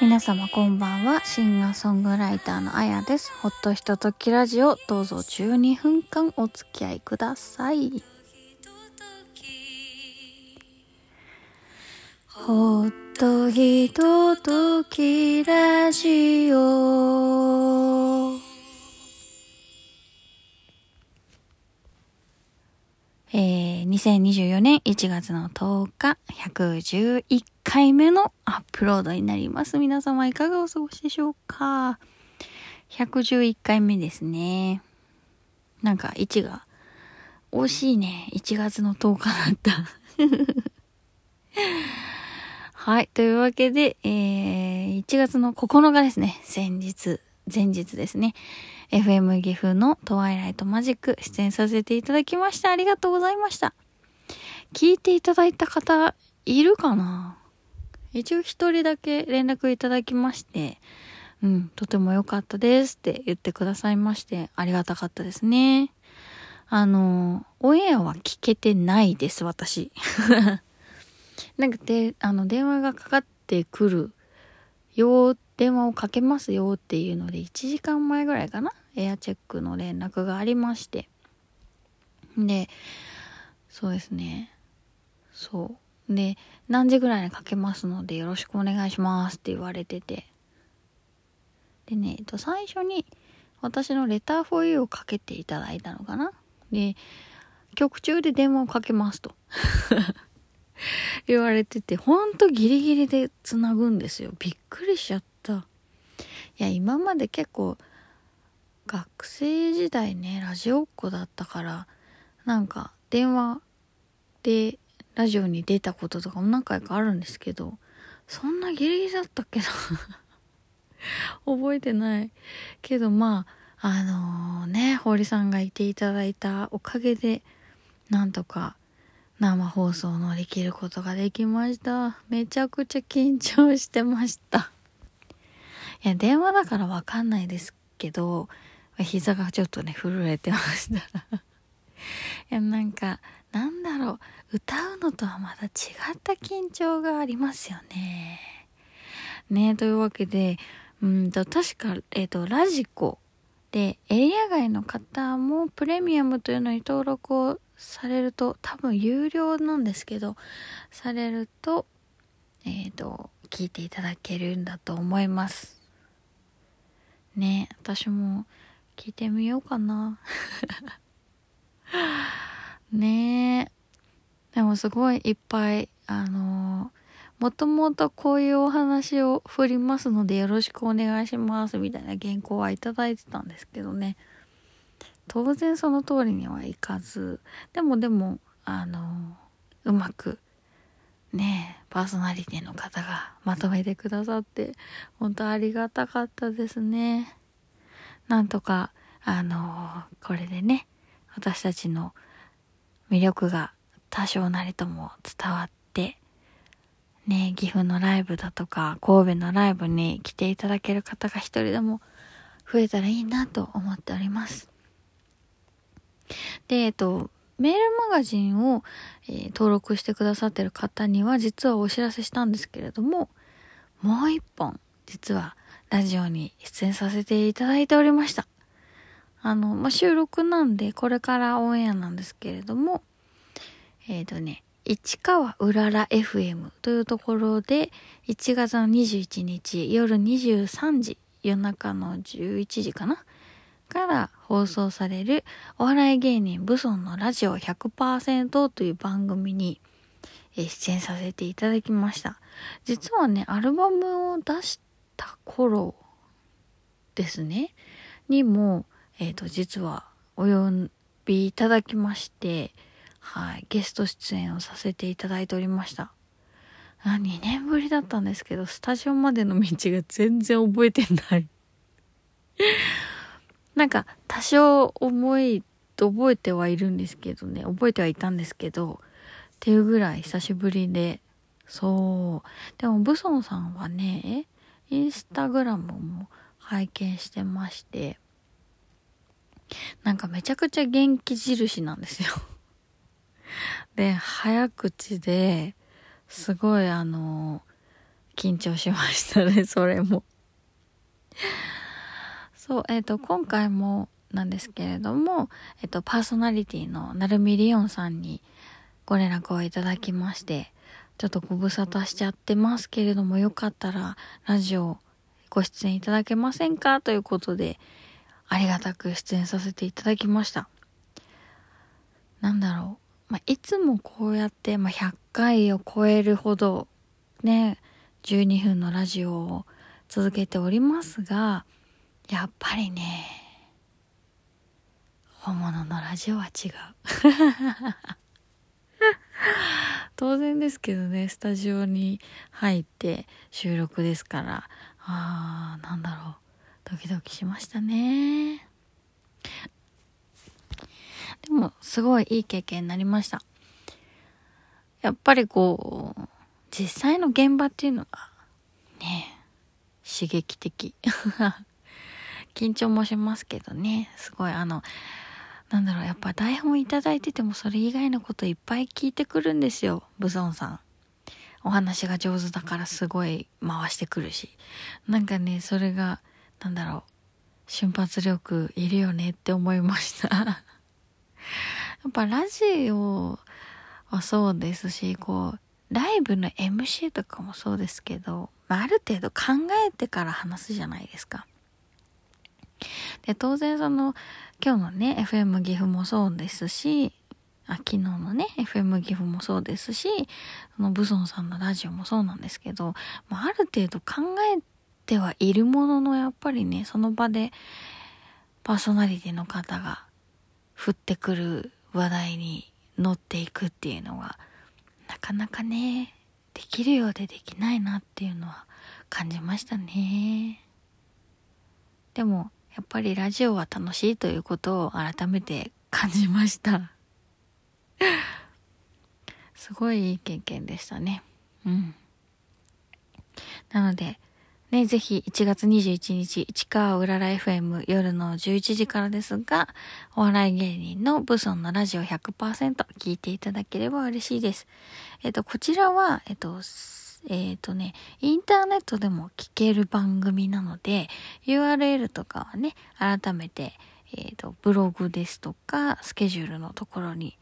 皆様こんばんは。シンガーソングライターのあやです。ほっとひとときラジオ、どうぞ12分間お付き合いください。ほっとひとときラジオ。2024年1月の10日、111回目のアップロードになります。皆様いかがお過ごしでしょうか ?111 回目ですね。なんか1が、惜しいね。1月の10日だった。はい。というわけで、えー、1月の9日ですね。先日、前日ですね。FM 岐阜のトワイライトマジック出演させていただきました。ありがとうございました。聞いていただいた方、いるかな？一応一人だけ連絡いただきまして、うん、とても良かったですって言ってくださいまして、ありがたかったですね。あの、オンエアは聞けてないです、私。なんかで、あの、電話がかかってくるよ、電話をかけますよっていうので、1時間前ぐらいかな？エアチェックの連絡がありまして。で、そうですね。そう。で、何時ぐらいにかけますのでよろしくお願いしますって言われてて。でね、えっと、最初に私のレターフォーユーをかけていただいたのかなで、曲中で電話をかけますと。言われてて、ほんとギリギリで繋ぐんですよ。びっくりしちゃった。いや、今まで結構、学生時代ね、ラジオっ子だったから、なんか、電話でラジオに出たこととかも何回かあるんですけど、そんなギリギリだったっけな 覚えてない。けどまあ、あのー、ね、堀さんがいていただいたおかげで、なんとか生放送を乗り切ることができました。めちゃくちゃ緊張してました。いや、電話だからわかんないですけど、膝がちょっとね、震えてました。いや、なんか、なんだろう、歌うのとはまた違った緊張がありますよね。ねというわけで、うんと、確か、えっ、と、ラジコで、エリア外の方もプレミアムというのに登録をされると、多分有料なんですけど、されると、えっ、と、聞いていただけるんだと思います。ね私も聞いてみようかな。ねえ。でもすごいいっぱい、あのもともとこういうお話を振りますのでよろしくお願いしますみたいな原稿はいただいてたんですけどね。当然その通りにはいかず、でもでも、あのうまく、ねえ、パーソナリティの方がまとめてくださって、本当ありがたかったですね。なんとか、あのこれでね、私たちの魅力が多少なりとも伝わって、ね、岐阜のライブだとか、神戸のライブに来ていただける方が一人でも増えたらいいなと思っております。で、えっと、メールマガジンを、えー登録してくださってる方には実はお知らせしたんですけれども、もう一本、実はラジオに出演させていただいておりました。あの、まあ、収録なんで、これからオンエアなんですけれども、えっ、とね、市川うらら FM というところで、1月の21日夜23時、夜中の11時かなから放送されるお笑い芸人ブソンのラジオ100%という番組にえ出演させていただきました。実はね、アルバムを出した頃ですね、にも、えっ、と、実はお呼びいただきまして、はい、ゲスト出演をさせていただいておりました。あ2年ぶりだったんですけど、スタジオまでの道が全然覚えてない。なんか、多少思い、覚えてはいるんですけどね、覚えてはいたんですけど、っていうぐらい久しぶりで、そう。でも、ブソンさんはね、インスタグラムも拝見してまして、なんかめちゃくちゃ元気印なんですよ。で、早口で、すごいあの、緊張しましたね、それも。そう、えっ、ー、と、今回もなんですけれども、えっ、と、パーソナリティのなるみりおんさんにご連絡をいただきまして、ちょっとご無沙汰しちゃってますけれども、よかったらラジオご出演いただけませんか？ということで、ありがたく出演させていただきました。なんだろう。まあ、いつもこうやって、まあ、100回を超えるほど、ね、12分のラジオを続けておりますが、やっぱりね、本物のラジオは違う。当然ですけどね、スタジオに入って収録ですから、あー、なんだろう。ドキドキしましたね。でも、すごいいい経験になりました。やっぱりこう、実際の現場っていうのが、ね、刺激的。緊張もしますけどね、すごいあの、なんだろう、やっぱ台本いただいててもそれ以外のこといっぱい聞いてくるんですよ、ブソンさん。お話が上手だからすごい回してくるし。なんかね、それが、なんだろう、瞬発力いるよねって思いました やっぱラジオはそうですし、こう、ライブの MC とかもそうですけど、まある程度考えてから話すじゃないですか。で、当然その、今日のね、FM 岐阜もそうですし、あ昨日のね、FM 岐阜もそうですし、そのブソンさんのラジオもそうなんですけど、まあ、ある程度考えてはいるものの、やっぱりね、その場でパーソナリティの方が降ってくる話題に乗っていくっていうのは、なかなかね、できるようでできないなっていうのは感じましたね。でも、やっぱりラジオは楽しいということを改めて感じました。すごいいい経験でしたね。うん。なので、ね、ぜひ1月21日、市川うらら FM 夜の11時からですが、お笑い芸人のブソンのラジオ100%聞いていただければ嬉しいです。えっと、こちらは、えっと、えっ、とね、インターネットでも聞ける番組なので、URL とかはね、改めて、えっ、と、ブログですとか、スケジュールのところに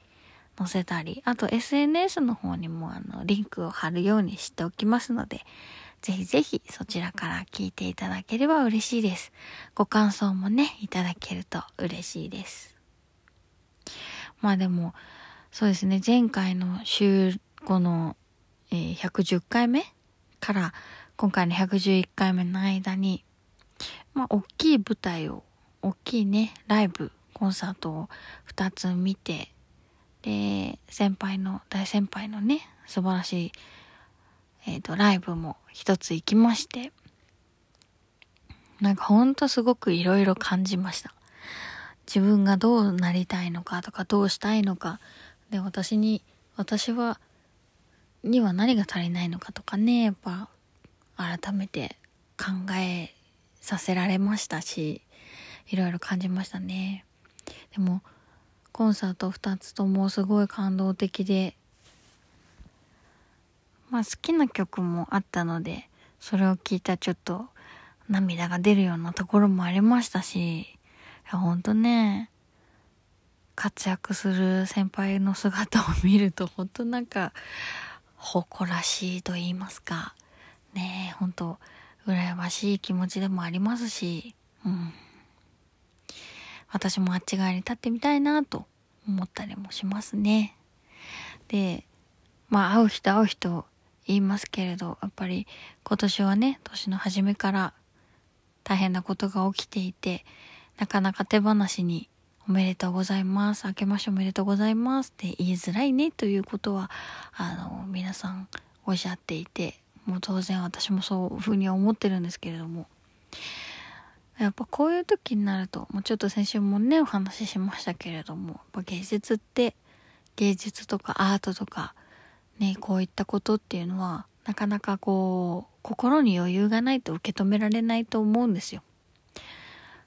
載せたり、あと SNS の方にもあの、リンクを貼るようにしておきますので、ぜひぜひそちらから聞いていただければ嬉しいです。ご感想もね、いただけると嬉しいです。まあでも、そうですね、前回の週後のえー、110回目から今回の111回目の間に、まあ、大きい舞台を、大きいね、ライブ、コンサートを2つ見て、で、先輩の、大先輩のね、素晴らしい、えっ、ー、と、ライブも一つ行きまして、なんかほんとすごくいろいろ感じました。自分がどうなりたいのかとか、どうしたいのか。で、私に、私はには何が足りないのかとかねやっぱ改めて考えさせられましたしいろいろ感じましたねでもコンサート2つともすごい感動的でまあ好きな曲もあったのでそれを聞いたちょっと涙が出るようなところもありましたしやほんとね活躍する先輩の姿を見ると本当なんか誇らしいと言いますか、ねえ、ほんと、羨ましい気持ちでもありますし、うん。私もあっち側に立ってみたいなと思ったりもしますね。で、まあ会う人会う人言いますけれど、やっぱり今年はね、年の初めから大変なことが起きていて、なかなか手放しにおめでとうございます。明けましておめでとうございますって言いづらいねということは、あの、皆さんおっしゃっていて、もう当然私もそういうふうには思ってるんですけれども、やっぱこういう時になると、もうちょっと先週もね、お話ししましたけれども、やっぱ芸術って、芸術とかアートとか、ね、こういったことっていうのは、なかなかこう、心に余裕がないと受け止められないと思うんですよ。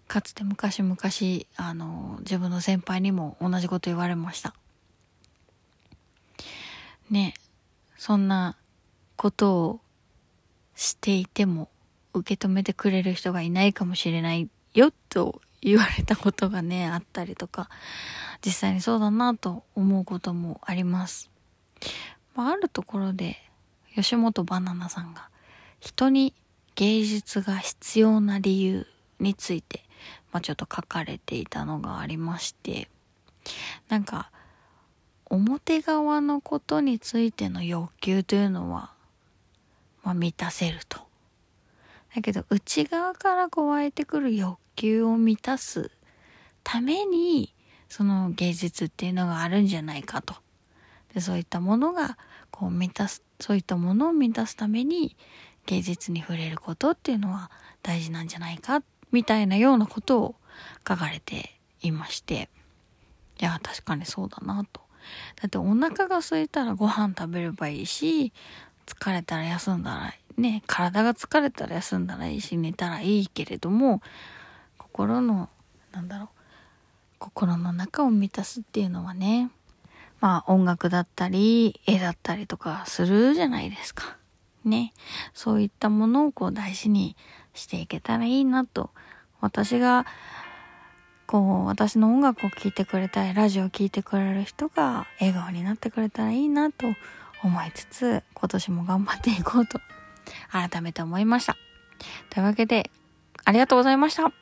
かつて昔々、あの、自分の先輩にも同じこと言われました。ねそんなことをしていても受け止めてくれる人がいないかもしれないよと言われたことがね、あったりとか、実際にそうだなと思うこともあります。まあ、あるところで、吉本バナナさんが、人に芸術が必要な理由について、まあ、ちょっと書かれていたのがありまして、なんか、表側のことについての欲求というのは、まあ、満たせると。だけど、内側からこう湧いてくる欲求を満たすために、その芸術っていうのがあるんじゃないかと。で、そういったものが、こう満たす、そういったものを満たすために、芸術に触れることっていうのは大事なんじゃないか、みたいなようなことを書かれていまして、いや、確かにそうだなと。だってお腹が空いたらご飯食べればいいし、疲れたら休んだらね、体が疲れたら休んだらいいし、寝たらいいけれども、心の、なんだろう、心の中を満たすっていうのはね、まあ音楽だったり、絵だったりとかするじゃないですか。ね。そういったものをこう大事にしていけたらいいなと。私が、こう、私の音楽を聴いてくれたり、ラジオを聴いてくれる人が笑顔になってくれたらいいなと思いつつ、今年も頑張っていこうと改めて思いました。というわけで、ありがとうございました。